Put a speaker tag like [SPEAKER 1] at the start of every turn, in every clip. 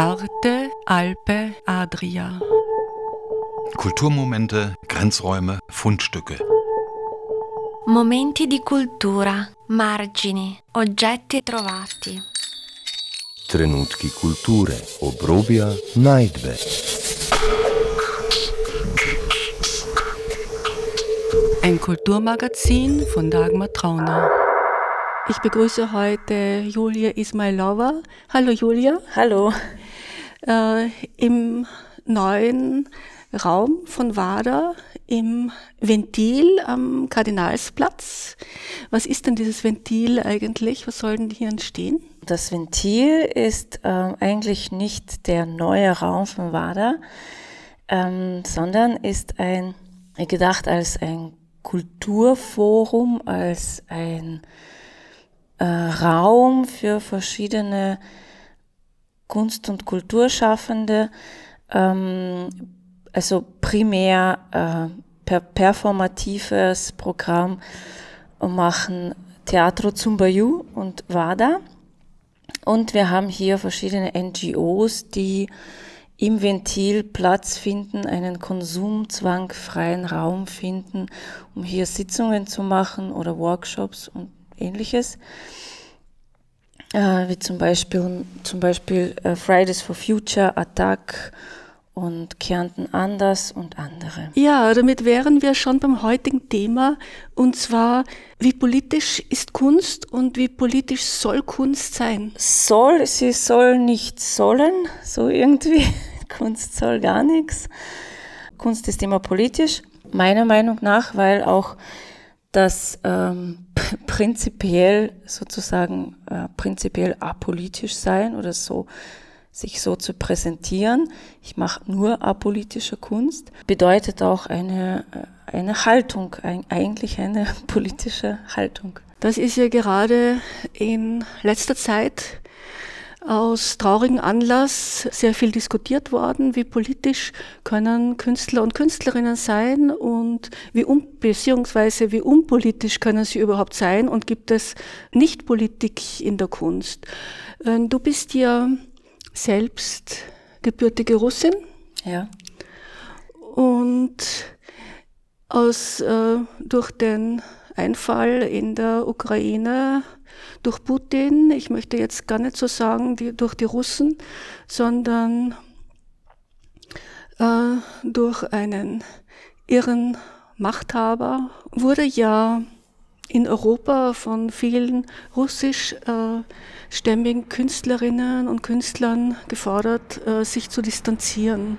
[SPEAKER 1] Arte, Alpe, Adria.
[SPEAKER 2] Kulturmomente, Grenzräume, Fundstücke.
[SPEAKER 3] Momenti di cultura, margini, oggetti trovati.
[SPEAKER 4] Trenutki kulture, obrobja, najdbe.
[SPEAKER 1] Ein Kulturmagazin von Dagmar Trauner. Ich begrüße heute Julia Ismailova. Hallo Julia.
[SPEAKER 5] Hallo.
[SPEAKER 1] Äh, Im neuen Raum von WADA im Ventil am Kardinalsplatz. Was ist denn dieses Ventil eigentlich? Was soll denn hier entstehen?
[SPEAKER 5] Das Ventil ist äh, eigentlich nicht der neue Raum von WADA, ähm, sondern ist ein, gedacht als ein Kulturforum, als ein äh, Raum für verschiedene Kunst- und Kulturschaffende, ähm, also primär äh, per performatives Programm machen Teatro Zumbayu und WADA. Und wir haben hier verschiedene NGOs, die im Ventil Platz finden, einen konsumzwangfreien Raum finden, um hier Sitzungen zu machen oder Workshops und ähnliches. Äh, wie zum Beispiel, zum Beispiel äh, Fridays for Future, Attack und Kärnten anders und andere.
[SPEAKER 1] Ja, damit wären wir schon beim heutigen Thema und zwar, wie politisch ist Kunst und wie politisch soll Kunst sein?
[SPEAKER 5] Soll, sie soll nicht sollen, so irgendwie. Kunst soll gar nichts. Kunst ist immer politisch, meiner Meinung nach, weil auch das ähm, prinzipiell sozusagen äh, prinzipiell apolitisch sein oder so sich so zu präsentieren. Ich mache nur apolitische Kunst. Bedeutet auch eine, äh, eine Haltung, ein, eigentlich eine politische Haltung.
[SPEAKER 1] Das ist ja gerade in letzter Zeit aus traurigem Anlass sehr viel diskutiert worden, wie politisch können Künstler und Künstlerinnen sein und wie um, beziehungsweise wie unpolitisch können sie überhaupt sein und gibt es Nichtpolitik in der Kunst. Ähm, du bist ja selbst gebürtige Russin.
[SPEAKER 5] Ja.
[SPEAKER 1] Und aus, äh, durch den Einfall in der Ukraine durch Putin, ich möchte jetzt gar nicht so sagen die, durch die Russen, sondern äh, durch einen irren Machthaber, wurde ja in Europa von vielen russischstämmigen äh, Künstlerinnen und Künstlern gefordert, äh, sich zu distanzieren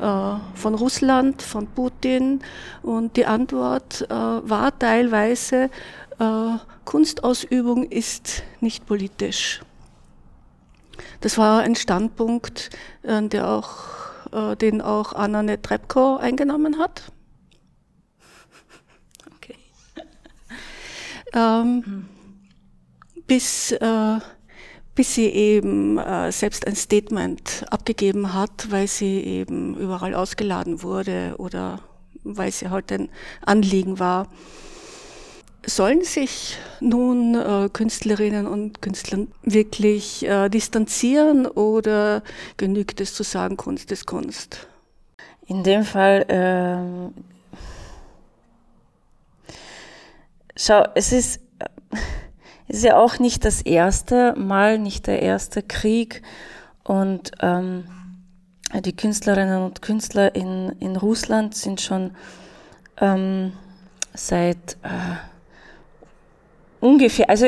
[SPEAKER 1] äh, von Russland, von Putin. Und die Antwort äh, war teilweise, Kunstausübung ist nicht politisch. Das war ein Standpunkt, der auch, den auch Anna Netrebko eingenommen hat. Okay. ähm, bis bis sie eben äh, selbst ein Statement abgegeben hat, weil sie eben überall ausgeladen wurde oder weil sie halt ein Anliegen war. Sollen sich nun äh, Künstlerinnen und Künstler wirklich äh, distanzieren oder genügt es zu sagen, Kunst ist Kunst?
[SPEAKER 5] In dem Fall, ähm, schau, es ist, ist ja auch nicht das erste Mal, nicht der erste Krieg. Und ähm, die Künstlerinnen und Künstler in, in Russland sind schon ähm, seit äh, ungefähr, also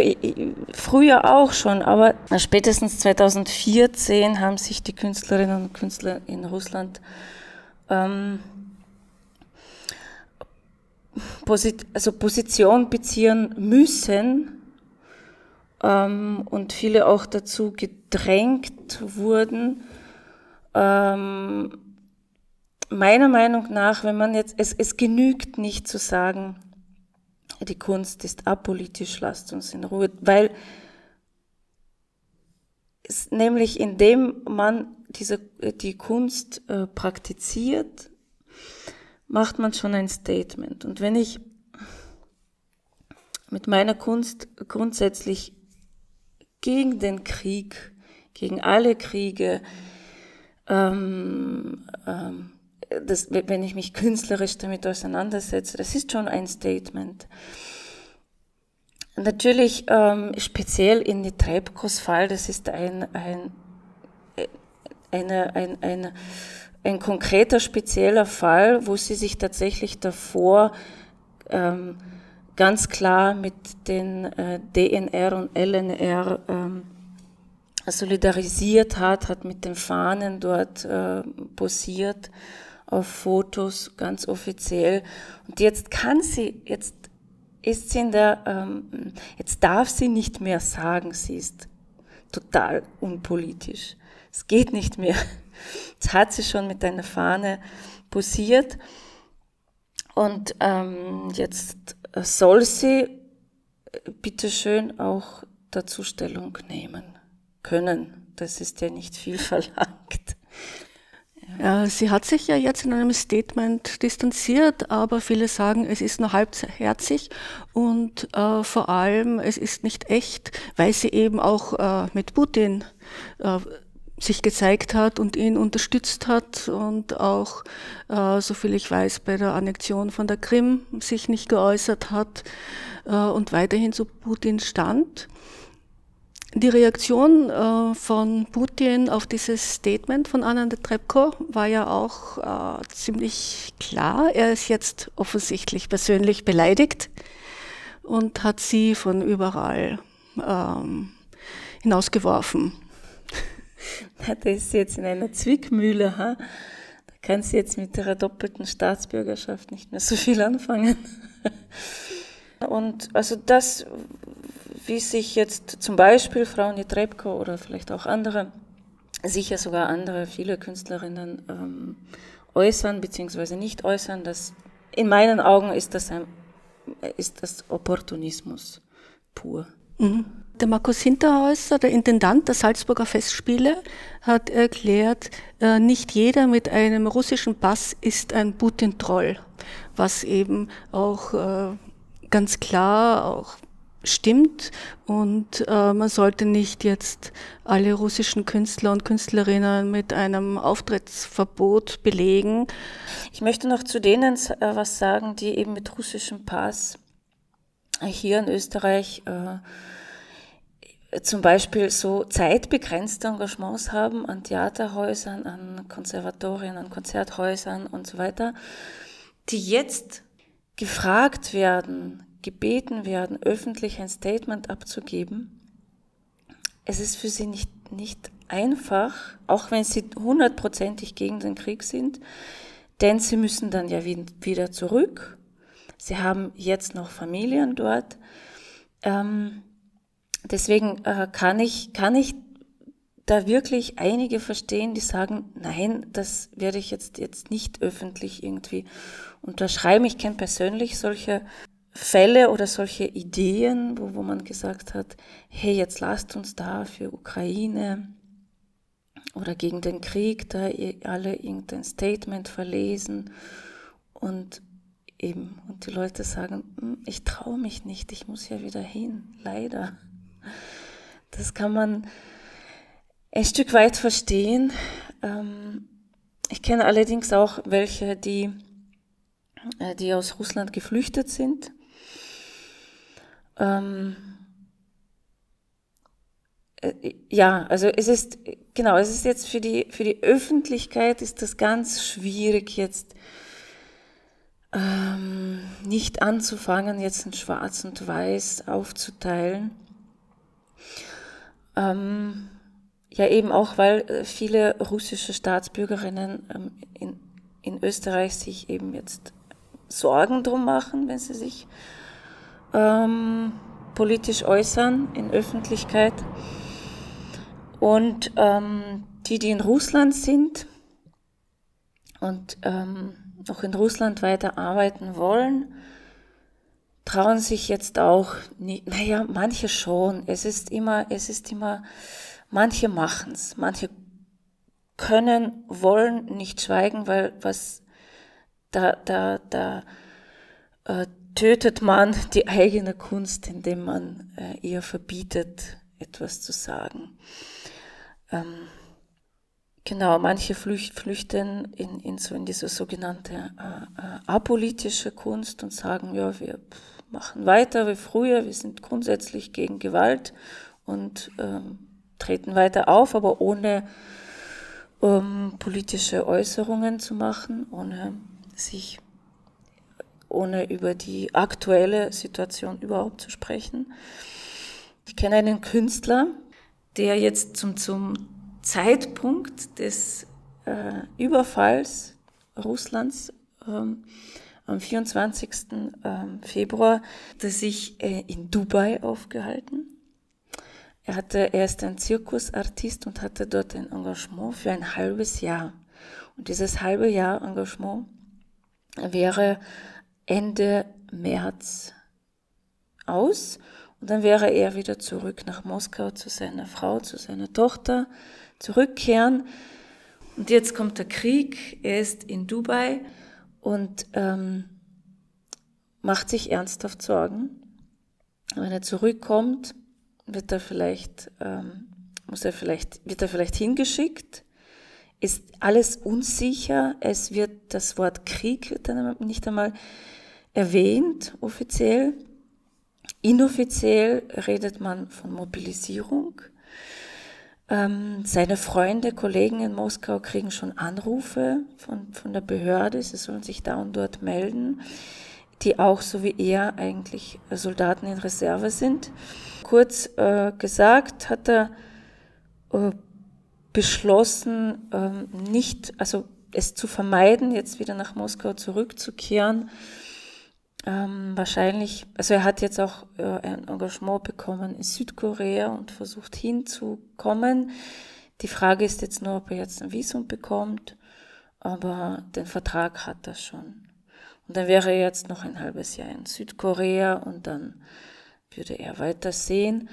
[SPEAKER 5] früher auch schon, aber spätestens 2014 haben sich die Künstlerinnen und Künstler in Russland ähm, Posit also Position beziehen müssen ähm, und viele auch dazu gedrängt wurden. Ähm, meiner Meinung nach, wenn man jetzt, es, es genügt nicht zu sagen, die Kunst ist apolitisch, lasst uns in Ruhe, weil es nämlich indem man diese, die Kunst äh, praktiziert, macht man schon ein Statement. Und wenn ich mit meiner Kunst grundsätzlich gegen den Krieg, gegen alle Kriege, ähm, ähm, das, wenn ich mich künstlerisch damit auseinandersetze, das ist schon ein Statement. Natürlich ähm, speziell in die Treibkos Fall, das ist ein, ein, eine, ein, ein, ein konkreter spezieller Fall, wo sie sich tatsächlich davor ähm, ganz klar mit den äh, DNR und LNR ähm, solidarisiert hat, hat mit den Fahnen dort äh, posiert auf Fotos, ganz offiziell. Und jetzt kann sie, jetzt ist sie in der, ähm, jetzt darf sie nicht mehr sagen, sie ist total unpolitisch. Es geht nicht mehr. Jetzt hat sie schon mit einer Fahne posiert. Und ähm, jetzt soll sie bitteschön auch dazu Stellung nehmen können. Das ist ja nicht viel verlangt.
[SPEAKER 1] Ja. Sie hat sich ja jetzt in einem Statement distanziert, aber viele sagen, es ist nur halbherzig und äh, vor allem es ist nicht echt, weil sie eben auch äh, mit Putin äh, sich gezeigt hat und ihn unterstützt hat und auch, äh, soviel ich weiß, bei der Annexion von der Krim sich nicht geäußert hat äh, und weiterhin zu Putin stand. Die Reaktion äh, von Putin auf dieses Statement von Anna Trebko war ja auch äh, ziemlich klar. Er ist jetzt offensichtlich persönlich beleidigt und hat sie von überall ähm, hinausgeworfen.
[SPEAKER 5] Das ist jetzt in einer Zwickmühle. Ha? Da kann sie jetzt mit ihrer doppelten Staatsbürgerschaft nicht mehr so viel anfangen. Und also das, wie sich jetzt zum Beispiel Frau Nietrebko oder vielleicht auch andere, sicher sogar andere, viele Künstlerinnen ähm, äußern bzw. nicht äußern, das in meinen Augen ist das, ein, ist das Opportunismus pur.
[SPEAKER 1] Mhm. Der Markus Hinterhäuser, der Intendant der Salzburger Festspiele, hat erklärt, äh, nicht jeder mit einem russischen Pass ist ein Putin-Troll, was eben auch äh, ganz klar auch stimmt und äh, man sollte nicht jetzt alle russischen Künstler und Künstlerinnen mit einem Auftrittsverbot belegen.
[SPEAKER 5] Ich möchte noch zu denen äh, was sagen, die eben mit russischem Pass hier in Österreich äh, zum Beispiel so zeitbegrenzte Engagements haben an Theaterhäusern, an Konservatorien, an Konzerthäusern und so weiter, die jetzt gefragt werden, gebeten werden, öffentlich ein Statement abzugeben, es ist für sie nicht, nicht einfach, auch wenn sie hundertprozentig gegen den Krieg sind, denn sie müssen dann ja wieder zurück. Sie haben jetzt noch Familien dort. Ähm, deswegen äh, kann ich, kann ich da wirklich einige verstehen, die sagen, nein, das werde ich jetzt, jetzt nicht öffentlich irgendwie unterschreiben. Ich kenne persönlich solche Fälle oder solche Ideen, wo, wo man gesagt hat, hey, jetzt lasst uns da für Ukraine oder gegen den Krieg da alle irgendein Statement verlesen und eben, und die Leute sagen, hm, ich traue mich nicht, ich muss ja wieder hin, leider. Das kann man ein Stück weit verstehen. Ähm, ich kenne allerdings auch welche, die, äh, die aus Russland geflüchtet sind. Ähm, äh, ja, also es ist, genau, es ist jetzt für die, für die Öffentlichkeit ist das ganz schwierig jetzt ähm, nicht anzufangen, jetzt in Schwarz und Weiß aufzuteilen. Ähm, ja, eben auch, weil äh, viele russische Staatsbürgerinnen ähm, in, in Österreich sich eben jetzt Sorgen drum machen, wenn sie sich ähm, politisch äußern in Öffentlichkeit. Und ähm, die, die in Russland sind und ähm, noch in Russland weiter arbeiten wollen, trauen sich jetzt auch nicht, naja, manche schon. Es ist immer, es ist immer, manche machen's, manche können, wollen nicht schweigen, weil was da, da, da äh, tötet man die eigene Kunst, indem man äh, ihr verbietet, etwas zu sagen. Ähm, Genau, manche flüchten in, in so in diese sogenannte äh, äh, apolitische Kunst und sagen, ja, wir machen weiter wie früher, wir sind grundsätzlich gegen Gewalt und ähm, treten weiter auf, aber ohne ähm, politische Äußerungen zu machen, ohne sich, ohne über die aktuelle Situation überhaupt zu sprechen. Ich kenne einen Künstler, der jetzt zum, zum Zeitpunkt des äh, Überfalls Russlands ähm, am 24. Ähm, Februar sich äh, in Dubai aufgehalten. Er, hatte, er ist ein Zirkusartist und hatte dort ein Engagement für ein halbes Jahr. Und dieses halbe Jahr Engagement wäre Ende März aus. Und dann wäre er wieder zurück nach Moskau zu seiner Frau, zu seiner Tochter, zurückkehren. Und jetzt kommt der Krieg, er ist in Dubai und ähm, macht sich ernsthaft Sorgen. Wenn er zurückkommt, wird er vielleicht, ähm, muss er vielleicht, wird er vielleicht hingeschickt, ist alles unsicher, es wird das Wort Krieg wird dann nicht einmal erwähnt offiziell. Inoffiziell redet man von Mobilisierung. Ähm, seine Freunde, Kollegen in Moskau kriegen schon Anrufe von, von der Behörde, sie sollen sich da und dort melden, die auch, so wie er, eigentlich Soldaten in Reserve sind. Kurz äh, gesagt hat er äh, beschlossen, ähm, nicht, also es zu vermeiden, jetzt wieder nach Moskau zurückzukehren, ähm, wahrscheinlich, also er hat jetzt auch äh, ein Engagement bekommen in Südkorea und versucht hinzukommen. Die Frage ist jetzt nur, ob er jetzt ein Visum bekommt, aber den Vertrag hat er schon. Und dann wäre er jetzt noch ein halbes Jahr in Südkorea und dann würde er weiter sehen,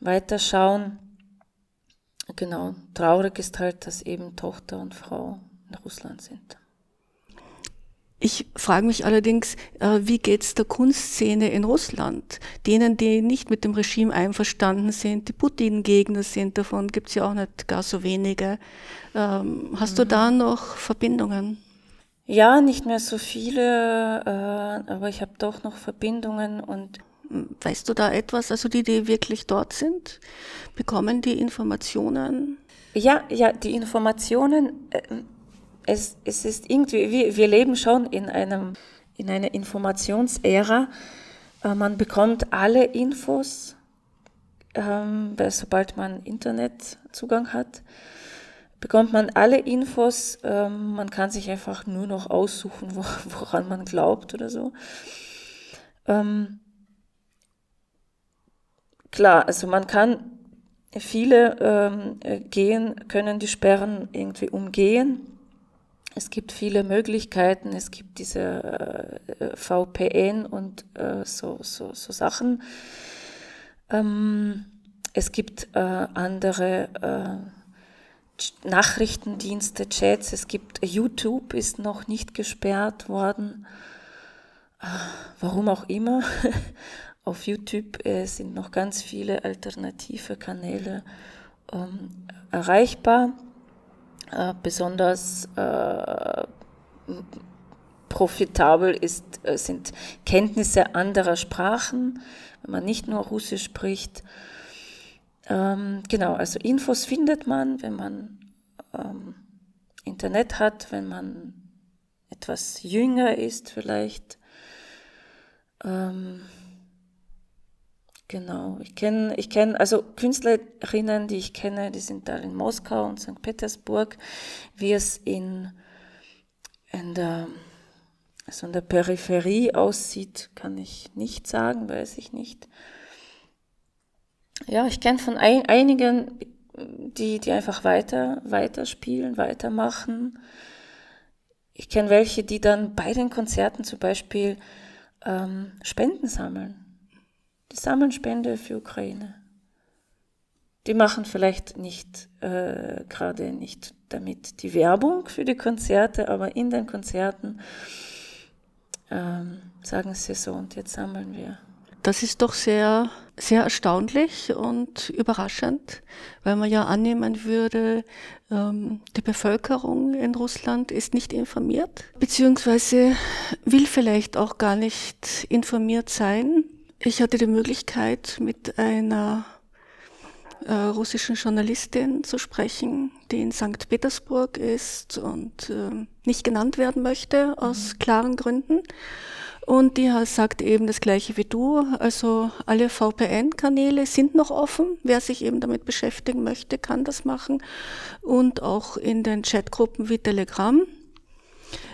[SPEAKER 5] weiter schauen. Genau, traurig ist halt, dass eben Tochter und Frau in Russland sind.
[SPEAKER 1] Ich frage mich allerdings, äh, wie geht's der Kunstszene in Russland? Denen, die nicht mit dem Regime einverstanden sind, die Putin-Gegner sind, davon gibt's ja auch nicht gar so wenige. Ähm, hast mhm. du da noch Verbindungen?
[SPEAKER 5] Ja, nicht mehr so viele, äh, aber ich habe doch noch Verbindungen und
[SPEAKER 1] Weißt du da etwas, also die, die wirklich dort sind, bekommen die Informationen?
[SPEAKER 5] Ja, ja, die Informationen, äh, es, es ist irgendwie, wir, wir leben schon in, einem, in einer Informationsära. Äh, man bekommt alle Infos, ähm, sobald man Internetzugang hat, bekommt man alle Infos. Ähm, man kann sich einfach nur noch aussuchen, woran man glaubt oder so. Ähm, klar, also man kann viele ähm, gehen, können die Sperren irgendwie umgehen. Es gibt viele Möglichkeiten, es gibt diese äh, VPN und äh, so, so, so Sachen. Ähm, es gibt äh, andere äh, Nachrichtendienste, Chats, es gibt YouTube, ist noch nicht gesperrt worden. Äh, warum auch immer. Auf YouTube äh, sind noch ganz viele alternative Kanäle ähm, erreichbar. Äh, besonders äh, profitabel ist, äh, sind Kenntnisse anderer Sprachen, wenn man nicht nur Russisch spricht. Ähm, genau, also Infos findet man, wenn man ähm, Internet hat, wenn man etwas jünger ist vielleicht. Ähm, Genau, ich kenne, ich kenne, also Künstlerinnen, die ich kenne, die sind da in Moskau und St. Petersburg. Wie es in, in der, also in der Peripherie aussieht, kann ich nicht sagen, weiß ich nicht. Ja, ich kenne von ein, einigen, die, die einfach weiter, weiterspielen, weitermachen. Ich kenne welche, die dann bei den Konzerten zum Beispiel ähm, Spenden sammeln die sammeln Spende für Ukraine. Die machen vielleicht nicht äh, gerade nicht damit die Werbung für die Konzerte, aber in den Konzerten ähm, sagen sie so und jetzt sammeln wir.
[SPEAKER 1] das ist doch sehr, sehr erstaunlich und überraschend, weil man ja annehmen würde, ähm, die Bevölkerung in Russland ist nicht informiert, beziehungsweise will vielleicht auch gar nicht informiert sein. Ich hatte die Möglichkeit, mit einer äh, russischen Journalistin zu sprechen, die in St. Petersburg ist und äh, nicht genannt werden möchte, aus mhm. klaren Gründen. Und die sagt eben das gleiche wie du. Also alle VPN-Kanäle sind noch offen. Wer sich eben damit beschäftigen möchte, kann das machen. Und auch in den Chatgruppen wie Telegram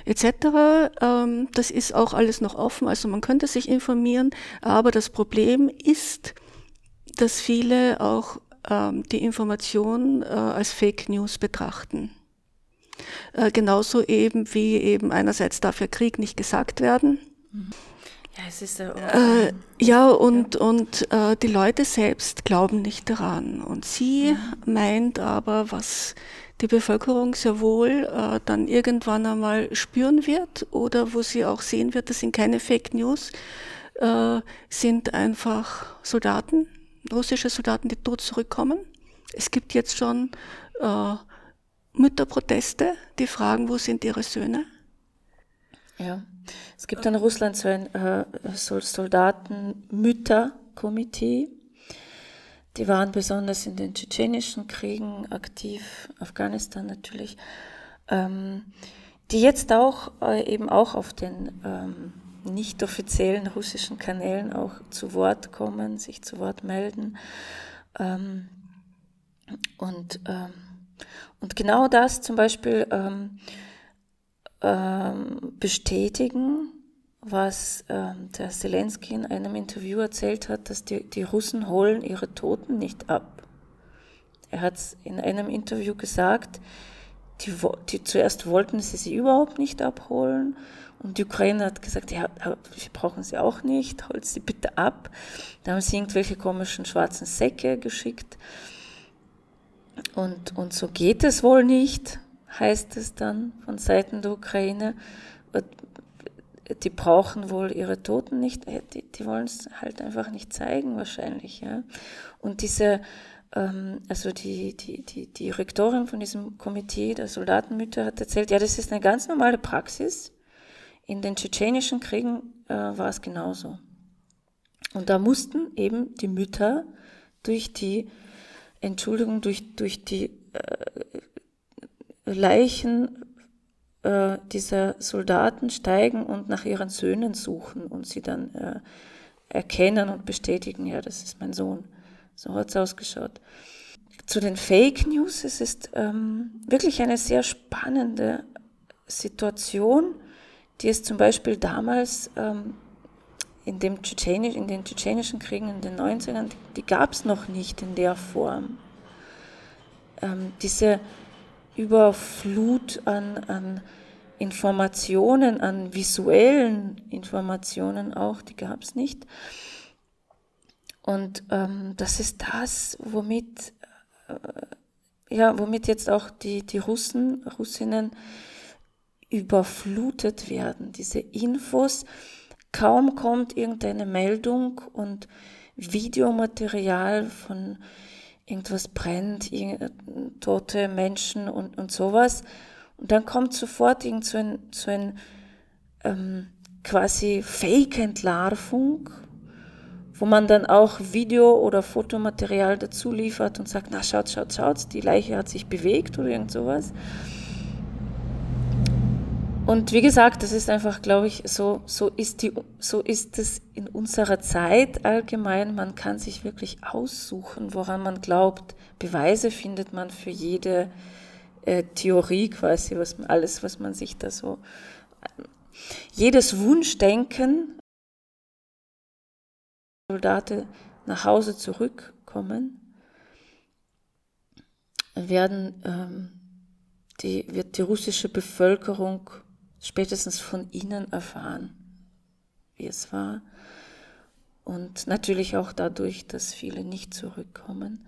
[SPEAKER 1] etc. Ähm, das ist auch alles noch offen. Also man könnte sich informieren. Aber das Problem ist, dass viele auch ähm, die Information äh, als Fake News betrachten. Äh, genauso eben wie eben einerseits darf ja Krieg nicht gesagt werden
[SPEAKER 5] ja, es ist ja,
[SPEAKER 1] äh, ja und, und äh, die Leute selbst glauben nicht daran. Und sie mhm. meint aber, was die Bevölkerung sehr wohl äh, dann irgendwann einmal spüren wird oder wo sie auch sehen wird, das sind keine Fake News, äh, sind einfach Soldaten, russische Soldaten, die tot zurückkommen. Es gibt jetzt schon äh, Mütterproteste, die fragen, wo sind ihre Söhne?
[SPEAKER 5] Ja. Es gibt in Russland so ein äh, Soldaten-Mütter-Komitee. Die waren besonders in den tschetschenischen Kriegen aktiv, Afghanistan natürlich, ähm, die jetzt auch äh, eben auch auf den ähm, nicht offiziellen russischen Kanälen auch zu Wort kommen, sich zu Wort melden. Ähm, und, ähm, und genau das zum Beispiel ähm, ähm, bestätigen, was ähm, der Zelensky in einem Interview erzählt hat, dass die, die Russen holen ihre Toten nicht ab. Er hat in einem Interview gesagt, die, die, zuerst wollten sie sie überhaupt nicht abholen und die Ukraine hat gesagt, ja, wir brauchen sie auch nicht, holt sie bitte ab. Da haben sie irgendwelche komischen schwarzen Säcke geschickt. Und, und so geht es wohl nicht heißt es dann von Seiten der Ukraine. Die brauchen wohl ihre Toten nicht, äh, die, die wollen es halt einfach nicht zeigen wahrscheinlich. Ja. Und diese, ähm, also die, die, die, die Rektorin von diesem Komitee der Soldatenmütter hat erzählt, ja, das ist eine ganz normale Praxis. In den tschetschenischen Kriegen äh, war es genauso. Und da mussten eben die Mütter durch die Entschuldigung, durch, durch die äh, Leichen äh, dieser Soldaten steigen und nach ihren Söhnen suchen und sie dann äh, erkennen und bestätigen, ja, das ist mein Sohn. So hat es ausgeschaut. Zu den Fake News, es ist ähm, wirklich eine sehr spannende Situation, die es zum Beispiel damals ähm, in, dem in den tschetschenischen Kriegen in den 90ern, die, die gab es noch nicht in der Form. Ähm, diese Überflut an, an Informationen, an visuellen Informationen auch, die gab es nicht. Und ähm, das ist das, womit, äh, ja, womit jetzt auch die, die Russen, Russinnen überflutet werden. Diese Infos, kaum kommt irgendeine Meldung und Videomaterial von irgendwas brennt, tote Menschen und, und sowas. Und dann kommt sofort irgend so ein, so ein ähm, quasi Fake-Entlarvung, wo man dann auch Video- oder Fotomaterial dazu liefert und sagt, na schaut, schaut, schaut, die Leiche hat sich bewegt oder irgend sowas. Und wie gesagt, das ist einfach, glaube ich, so, so ist die, so ist es in unserer Zeit allgemein. Man kann sich wirklich aussuchen, woran man glaubt. Beweise findet man für jede äh, Theorie quasi, was alles, was man sich da so, jedes Wunschdenken, Soldaten nach Hause zurückkommen, werden, ähm, die, wird die russische Bevölkerung spätestens von ihnen erfahren, wie es war. Und natürlich auch dadurch, dass viele nicht zurückkommen.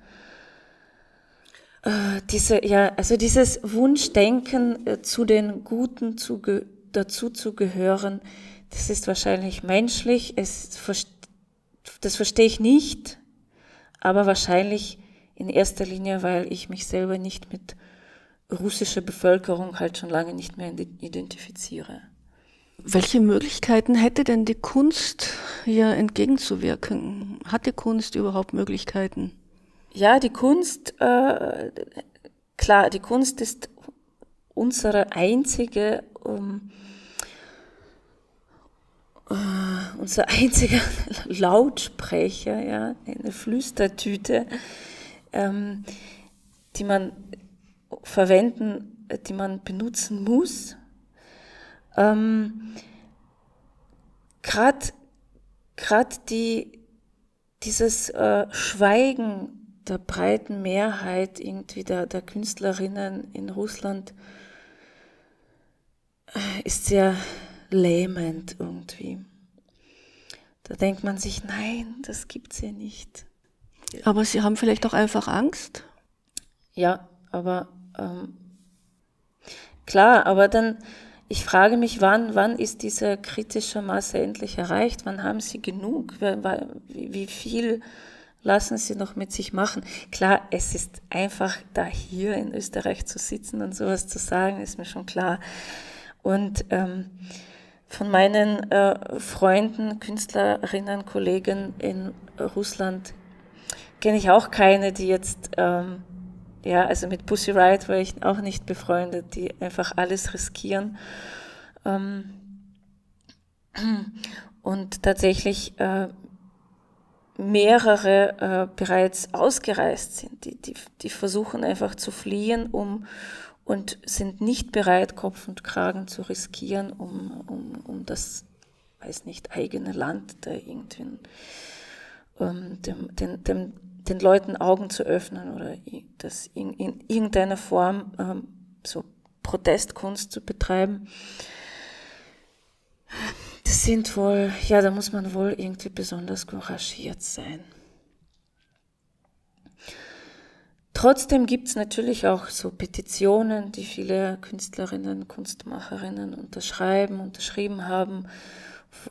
[SPEAKER 5] Äh, diese, ja, also dieses Wunschdenken, äh, zu den Guten zu, dazu zu gehören, das ist wahrscheinlich menschlich. Es das verstehe ich nicht, aber wahrscheinlich in erster Linie, weil ich mich selber nicht mit russischer Bevölkerung halt schon lange nicht mehr identifiziere.
[SPEAKER 1] Welche Möglichkeiten hätte denn die Kunst hier entgegenzuwirken? Hat die Kunst überhaupt Möglichkeiten?
[SPEAKER 5] Ja, die Kunst, äh, klar, die Kunst ist unsere einzige, um, äh, unser einziger Lautsprecher, ja, eine Flüstertüte, ähm, die man verwenden, die man benutzen muss. Ähm, Gerade die dieses äh, Schweigen der breiten Mehrheit irgendwie der, der Künstlerinnen in Russland äh, ist sehr lähmend irgendwie. Da denkt man sich, nein, das gibt's ja nicht.
[SPEAKER 1] Aber sie haben vielleicht auch einfach Angst?
[SPEAKER 5] Ja, aber ähm, klar, aber dann, ich frage mich, wann, wann ist diese kritische Masse endlich erreicht? Wann haben sie genug? Wie viel lassen sie noch mit sich machen? Klar, es ist einfach da hier in Österreich zu sitzen und sowas zu sagen, ist mir schon klar. Und ähm, von meinen äh, Freunden, Künstlerinnen, Kollegen in Russland kenne ich auch keine, die jetzt, ähm, ja, also mit Pussy Riot war ich auch nicht befreundet, die einfach alles riskieren. Ähm, und tatsächlich äh, mehrere äh, bereits ausgereist sind, die, die, die versuchen einfach zu fliehen, um und sind nicht bereit, Kopf und Kragen zu riskieren, um, um, um das, weiß nicht, eigene Land da irgendwie ähm, dem, dem, dem, den Leuten Augen zu öffnen oder das in, in irgendeiner Form ähm, so Protestkunst zu betreiben. Das sind wohl, ja, da muss man wohl irgendwie besonders couragiert sein. Trotzdem gibt es natürlich auch so Petitionen, die viele Künstlerinnen, Kunstmacherinnen unterschreiben, unterschrieben haben,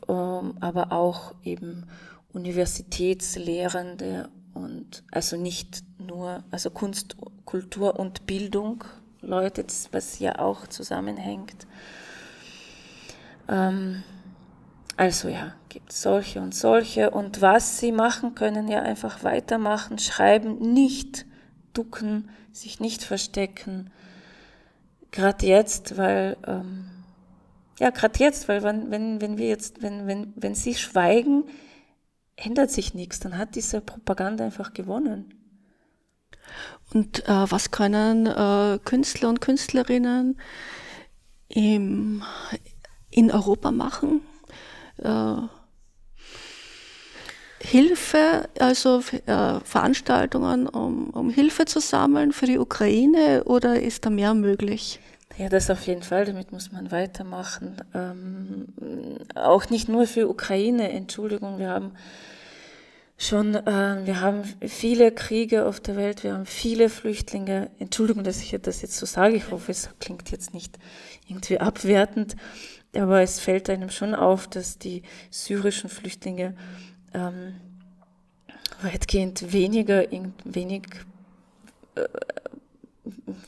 [SPEAKER 5] ähm, aber auch eben Universitätslehrende und also nicht nur, also Kunst, Kultur und Bildung, Leute, was ja auch zusammenhängt. Ähm, also ja, gibt solche und solche. Und was sie machen können, ja einfach weitermachen, schreiben, nicht ducken, sich nicht verstecken. Gerade jetzt, weil, ähm, ja, gerade jetzt, weil wenn, wenn, wenn wir jetzt, wenn, wenn, wenn sie schweigen, ändert sich nichts, dann hat diese Propaganda einfach gewonnen.
[SPEAKER 1] Und äh, was können äh, Künstler und Künstlerinnen im, in Europa machen? Äh, Hilfe, also äh, Veranstaltungen, um, um Hilfe zu sammeln für die Ukraine oder ist da mehr möglich?
[SPEAKER 5] Ja, das auf jeden Fall, damit muss man weitermachen. Ähm, auch nicht nur für Ukraine, Entschuldigung, wir haben schon, äh, wir haben viele Kriege auf der Welt, wir haben viele Flüchtlinge. Entschuldigung, dass ich das jetzt so sage, ich hoffe, es klingt jetzt nicht irgendwie abwertend, aber es fällt einem schon auf, dass die syrischen Flüchtlinge ähm, weitgehend weniger, wenig äh,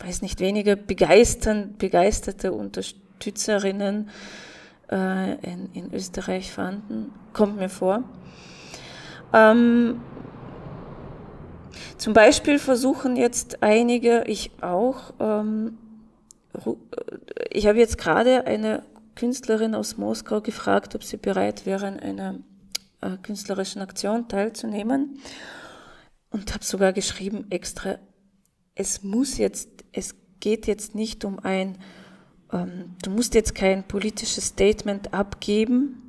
[SPEAKER 5] weiß nicht, weniger begeistern, begeisterte Unterstützerinnen äh, in, in, Österreich fanden, kommt mir vor. Ähm, zum Beispiel versuchen jetzt einige, ich auch, ähm, ich habe jetzt gerade eine Künstlerin aus Moskau gefragt, ob sie bereit wäre, an einer äh, künstlerischen Aktion teilzunehmen und habe sogar geschrieben extra, es muss jetzt, es geht jetzt nicht um ein, ähm, du musst jetzt kein politisches Statement abgeben,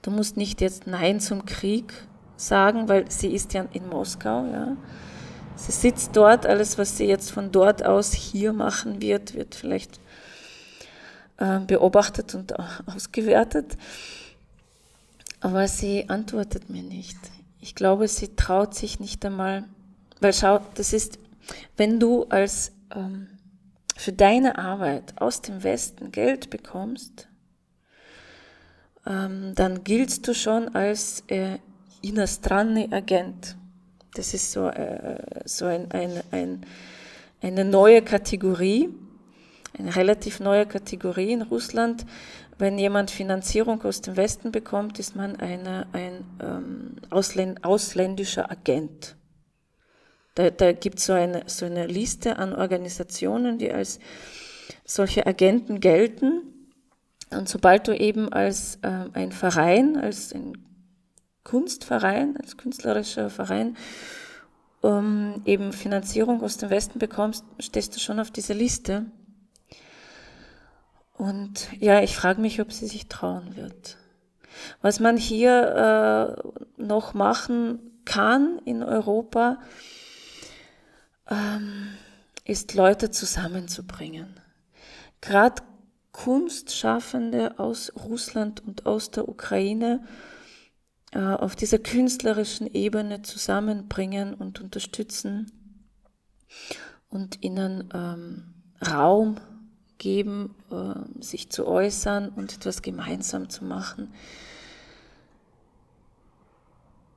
[SPEAKER 5] du musst nicht jetzt Nein zum Krieg sagen, weil sie ist ja in Moskau, ja. Sie sitzt dort, alles, was sie jetzt von dort aus hier machen wird, wird vielleicht äh, beobachtet und ausgewertet. Aber sie antwortet mir nicht. Ich glaube, sie traut sich nicht einmal, weil schau, das ist wenn du als ähm, für deine Arbeit aus dem Westen Geld bekommst, ähm, dann giltst du schon als äh, Inastranny Agent. Das ist so, äh, so ein, ein, ein, eine neue Kategorie, eine relativ neue Kategorie in Russland. Wenn jemand Finanzierung aus dem Westen bekommt, ist man eine, ein ähm, Ausländ ausländischer Agent. Da, da gibt es so eine, so eine Liste an Organisationen, die als solche Agenten gelten. Und sobald du eben als äh, ein Verein, als ein Kunstverein, als künstlerischer Verein, ähm, eben Finanzierung aus dem Westen bekommst, stehst du schon auf dieser Liste. Und ja, ich frage mich, ob sie sich trauen wird. Was man hier äh, noch machen kann in Europa, ähm, ist Leute zusammenzubringen. Gerade Kunstschaffende aus Russland und aus der Ukraine äh, auf dieser künstlerischen Ebene zusammenbringen und unterstützen und ihnen ähm, Raum geben, äh, sich zu äußern und etwas gemeinsam zu machen.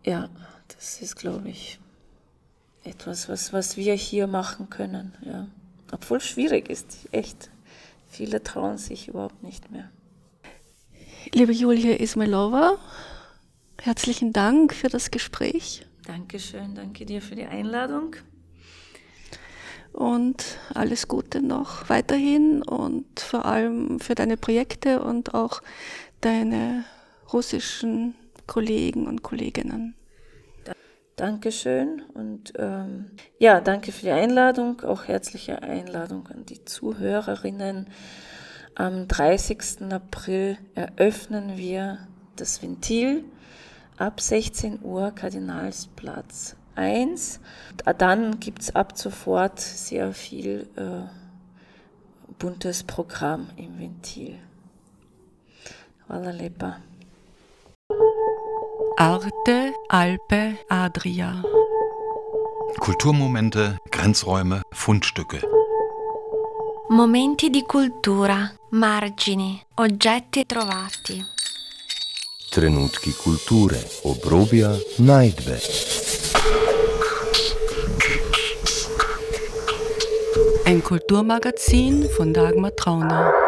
[SPEAKER 5] Ja, das ist, glaube ich, etwas, was, was wir hier machen können. Ja. Obwohl es schwierig ist, echt. Viele trauen sich überhaupt nicht mehr.
[SPEAKER 1] Liebe Julia Ismailova, herzlichen Dank für das Gespräch.
[SPEAKER 5] Dankeschön, danke dir für die Einladung.
[SPEAKER 1] Und alles Gute noch weiterhin und vor allem für deine Projekte und auch deine russischen Kollegen und Kolleginnen.
[SPEAKER 5] Dankeschön und ähm, ja, danke für die Einladung, auch herzliche Einladung an die Zuhörerinnen. Am 30. April eröffnen wir das Ventil ab 16 Uhr Kardinalsplatz 1. Dann gibt es ab sofort sehr viel äh, buntes Programm im Ventil. Hvala lepa.
[SPEAKER 1] Arte, Alpe, Adria.
[SPEAKER 2] Kulturmomente, Grenzräume, Fundstücke.
[SPEAKER 3] Momenti di cultura, margini, oggetti trovati.
[SPEAKER 4] Trenutki kulture, obrobja, najdbe.
[SPEAKER 1] Ein Kulturmagazin von Dagmar Trauner.